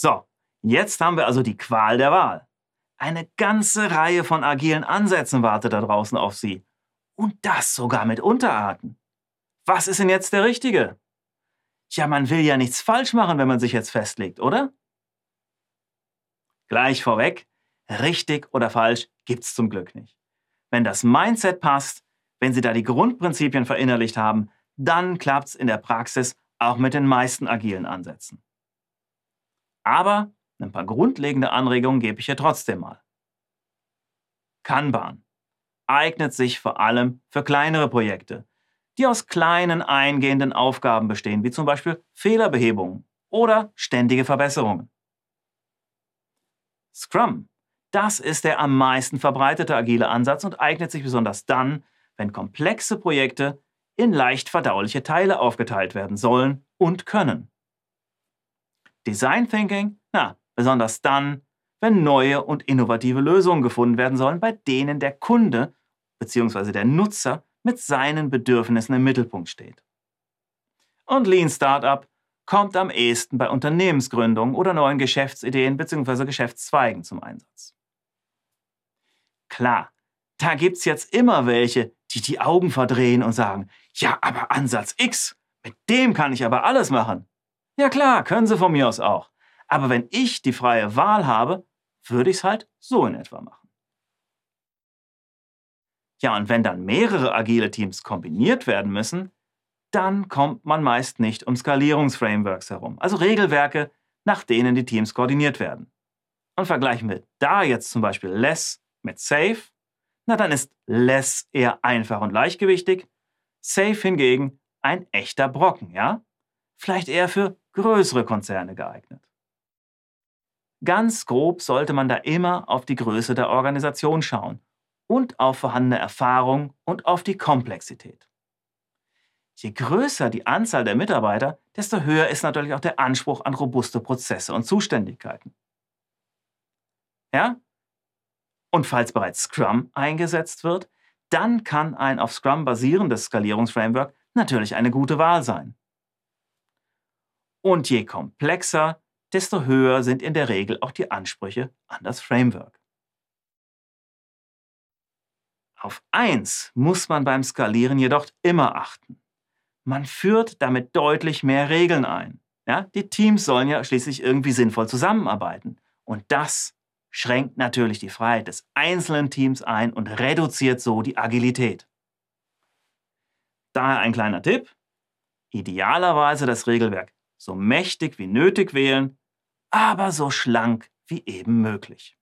So, jetzt haben wir also die Qual der Wahl. Eine ganze Reihe von agilen Ansätzen wartet da draußen auf Sie. Und das sogar mit Unterarten. Was ist denn jetzt der richtige? Tja, man will ja nichts falsch machen, wenn man sich jetzt festlegt, oder? Gleich vorweg, richtig oder falsch gibt's zum Glück nicht. Wenn das Mindset passt, wenn Sie da die Grundprinzipien verinnerlicht haben, dann klappt's in der Praxis auch mit den meisten agilen Ansätzen. Aber ein paar grundlegende Anregungen gebe ich hier trotzdem mal. Kanban eignet sich vor allem für kleinere Projekte, die aus kleinen eingehenden Aufgaben bestehen, wie zum Beispiel Fehlerbehebungen oder ständige Verbesserungen. Scrum, das ist der am meisten verbreitete agile Ansatz und eignet sich besonders dann, wenn komplexe Projekte in leicht verdauliche Teile aufgeteilt werden sollen und können. Design Thinking, na, besonders dann, wenn neue und innovative Lösungen gefunden werden sollen, bei denen der Kunde bzw. der Nutzer mit seinen Bedürfnissen im Mittelpunkt steht. Und Lean Startup kommt am ehesten bei Unternehmensgründungen oder neuen Geschäftsideen bzw. Geschäftszweigen zum Einsatz. Klar, da gibt's jetzt immer welche, die die Augen verdrehen und sagen, ja, aber Ansatz X, mit dem kann ich aber alles machen. Ja klar, können sie von mir aus auch. Aber wenn ich die freie Wahl habe, würde ich es halt so in etwa machen. Ja, und wenn dann mehrere agile Teams kombiniert werden müssen, dann kommt man meist nicht um Skalierungsframeworks herum, also Regelwerke, nach denen die Teams koordiniert werden. Und vergleichen wir da jetzt zum Beispiel Less mit Safe, na dann ist Less eher einfach und leichtgewichtig, Safe hingegen ein echter Brocken, ja? Vielleicht eher für größere Konzerne geeignet. Ganz grob sollte man da immer auf die Größe der Organisation schauen und auf vorhandene Erfahrung und auf die Komplexität. Je größer die Anzahl der Mitarbeiter, desto höher ist natürlich auch der Anspruch an robuste Prozesse und Zuständigkeiten. Ja? Und falls bereits Scrum eingesetzt wird, dann kann ein auf Scrum basierendes Skalierungsframework natürlich eine gute Wahl sein. Und je komplexer, desto höher sind in der Regel auch die Ansprüche an das Framework. Auf eins muss man beim Skalieren jedoch immer achten. Man führt damit deutlich mehr Regeln ein. Ja, die Teams sollen ja schließlich irgendwie sinnvoll zusammenarbeiten. Und das schränkt natürlich die Freiheit des einzelnen Teams ein und reduziert so die Agilität. Daher ein kleiner Tipp. Idealerweise das Regelwerk so mächtig wie nötig wählen, aber so schlank wie eben möglich.